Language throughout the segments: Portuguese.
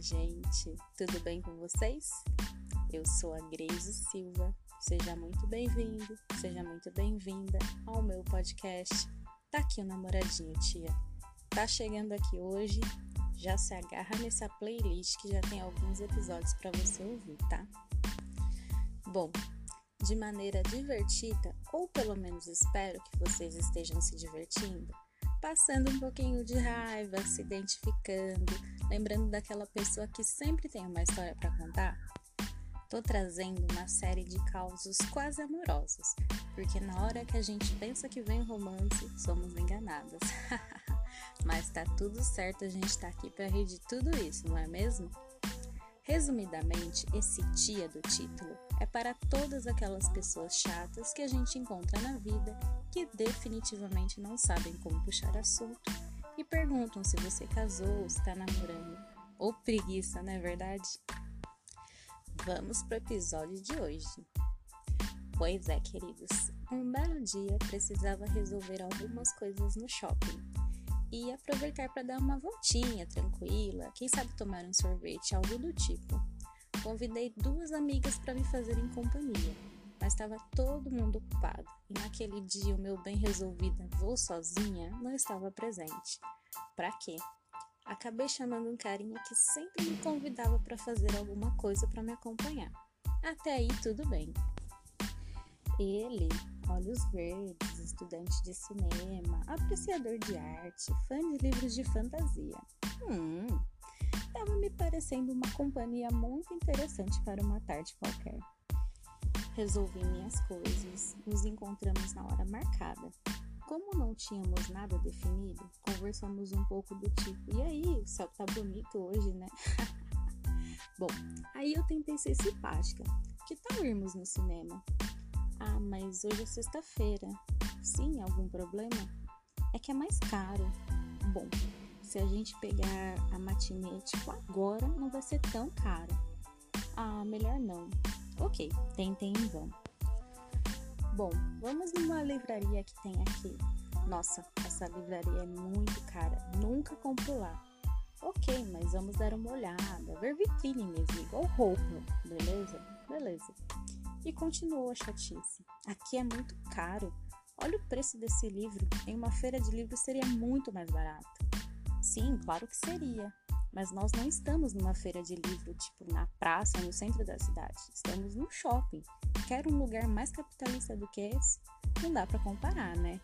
gente! Tudo bem com vocês? Eu sou a Grace Silva. Seja muito bem-vindo, seja muito bem-vinda ao meu podcast. Tá aqui o namoradinho, tia. Tá chegando aqui hoje, já se agarra nessa playlist que já tem alguns episódios para você ouvir, tá? Bom, de maneira divertida, ou pelo menos espero que vocês estejam se divertindo, passando um pouquinho de raiva, se identificando, lembrando daquela pessoa que sempre tem uma história para contar? Tô trazendo uma série de causos quase amorosos, porque na hora que a gente pensa que vem romance, somos enganadas. Mas tá tudo certo, a gente tá aqui para rir de tudo isso, não é mesmo? Resumidamente, esse tia do título é para todas aquelas pessoas chatas que a gente encontra na vida que definitivamente não sabem como puxar assunto e perguntam se você casou, está namorando, ou preguiça, não é verdade? Vamos para o episódio de hoje. Pois é, queridos, um belo dia precisava resolver algumas coisas no shopping e aproveitar para dar uma voltinha tranquila, quem sabe tomar um sorvete, algo do tipo. Convidei duas amigas para me fazerem companhia, mas estava todo mundo ocupado e naquele dia o meu bem resolvido vou sozinha não estava presente. Para quê? Acabei chamando um carinha que sempre me convidava para fazer alguma coisa para me acompanhar. Até aí tudo bem. Ele, olhos verdes, estudante de cinema, apreciador de arte, fã de livros de fantasia. Hum, estava me parecendo uma companhia muito interessante para uma tarde qualquer. Resolvi minhas coisas, nos encontramos na hora marcada. Como não tínhamos nada definido, conversamos um pouco do tipo: e aí, o céu tá bonito hoje, né? Bom, aí eu tentei ser simpática. Que tal irmos no cinema? Ah, mas hoje é sexta-feira. Sim, algum problema? É que é mais caro. Bom, se a gente pegar a matinê, tipo agora, não vai ser tão caro. Ah, melhor não. Ok, tentem em vão. Bom, vamos numa livraria que tem aqui. Nossa, essa livraria é muito cara, nunca compro lá. Ok, mas vamos dar uma olhada, ver vitrine mesmo, igual roupa, beleza? Beleza. E continuou a chatice. Aqui é muito caro. Olha o preço desse livro. Em uma feira de livros seria muito mais barato. Sim, claro que seria. Mas nós não estamos numa feira de livro, tipo na praça, no centro da cidade. Estamos num shopping. Quer um lugar mais capitalista do que esse? Não dá para comparar, né?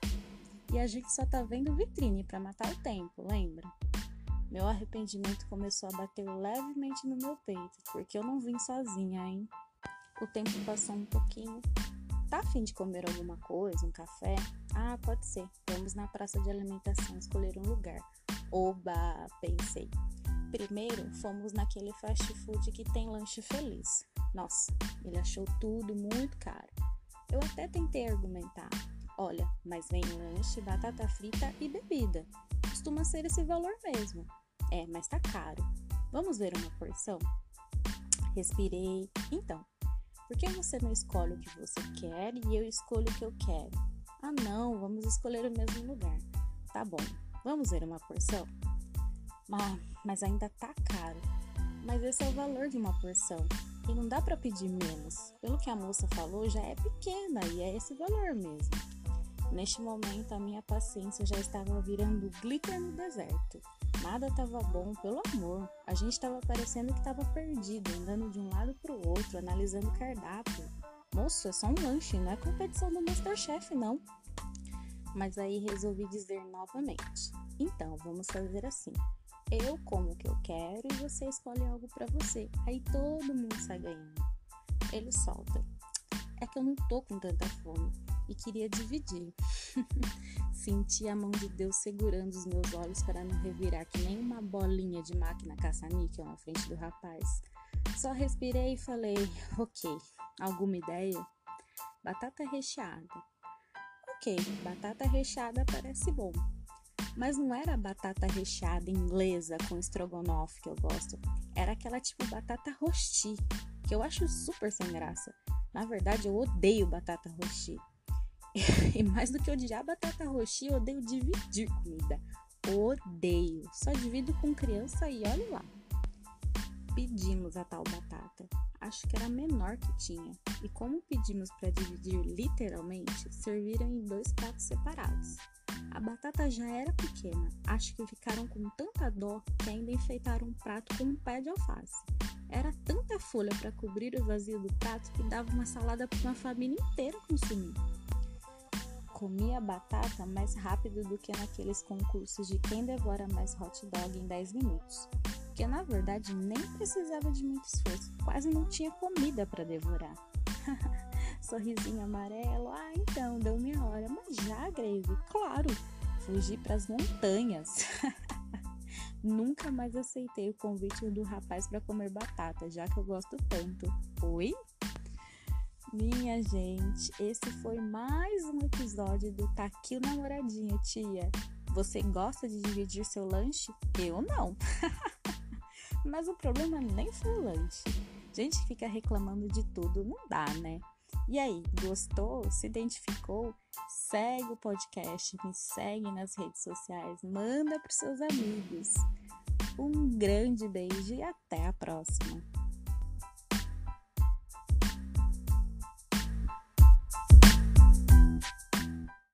E a gente só tá vendo vitrine para matar o tempo, lembra? Meu arrependimento começou a bater levemente no meu peito, porque eu não vim sozinha, hein? O tempo passou um pouquinho Tá afim de comer alguma coisa, um café? Ah, pode ser. Vamos na praça de alimentação escolher um lugar. Oba, pensei. Primeiro, fomos naquele fast food que tem lanche feliz. Nossa, ele achou tudo muito caro. Eu até tentei argumentar. Olha, mas vem lanche, batata frita e bebida. Costuma ser esse valor mesmo. É, mas tá caro. Vamos ver uma porção? Respirei. Então, por que você não escolhe o que você quer e eu escolho o que eu quero? Ah, não, vamos escolher o mesmo lugar. Tá bom, vamos ver uma porção? Ah, mas ainda tá caro. Mas esse é o valor de uma porção e não dá para pedir menos. Pelo que a moça falou, já é pequena e é esse valor mesmo. Neste momento, a minha paciência já estava virando glitter no deserto. Nada estava bom, pelo amor. A gente estava parecendo que estava perdido, andando de um lado para o outro, analisando o cardápio. Moço, é só um lanche, não é competição do Masterchef, não. Mas aí resolvi dizer novamente: então, vamos fazer assim. Eu como o que eu quero e você escolhe algo para você. Aí todo mundo sai ganhando. Ele solta. É que eu não tô com tanta fome e queria dividir. Senti a mão de Deus segurando os meus olhos para não revirar que nem uma bolinha de máquina caça-níquel na frente do rapaz. Só respirei e falei: Ok, alguma ideia? Batata recheada. Ok, batata recheada parece bom. Mas não era batata recheada inglesa com estrogonofe que eu gosto. Era aquela tipo batata rosti, que eu acho super sem graça. Na verdade, eu odeio batata rosti. e mais do que odiar batata roxa, eu odeio dividir comida. Odeio. Só divido com criança e olhe lá. pedimos a tal batata. Acho que era a menor que tinha. E como pedimos para dividir literalmente, serviram em dois pratos separados. A batata já era pequena, acho que ficaram com tanta dó que ainda enfeitaram um prato com um pé de alface. Era tanta folha para cobrir o vazio do prato que dava uma salada para uma família inteira consumir. Comia batata mais rápido do que naqueles concursos de quem devora mais hot dog em 10 minutos, porque na verdade nem precisava de muito esforço, quase não tinha comida para devorar. Sorrisinho amarelo, ah, então deu minha hora, mas já, Grace, claro, fugi para as montanhas. Nunca mais aceitei o convite do rapaz para comer batata, já que eu gosto tanto. Oi? Minha gente, esse foi mais um episódio do Tá aqui o namoradinho, tia. Você gosta de dividir seu lanche? Eu não. Mas o problema nem foi o lanche. Gente fica reclamando de tudo, não dá, né? E aí, gostou? Se identificou? Segue o podcast, me segue nas redes sociais, manda para seus amigos. Um grande beijo e até a próxima!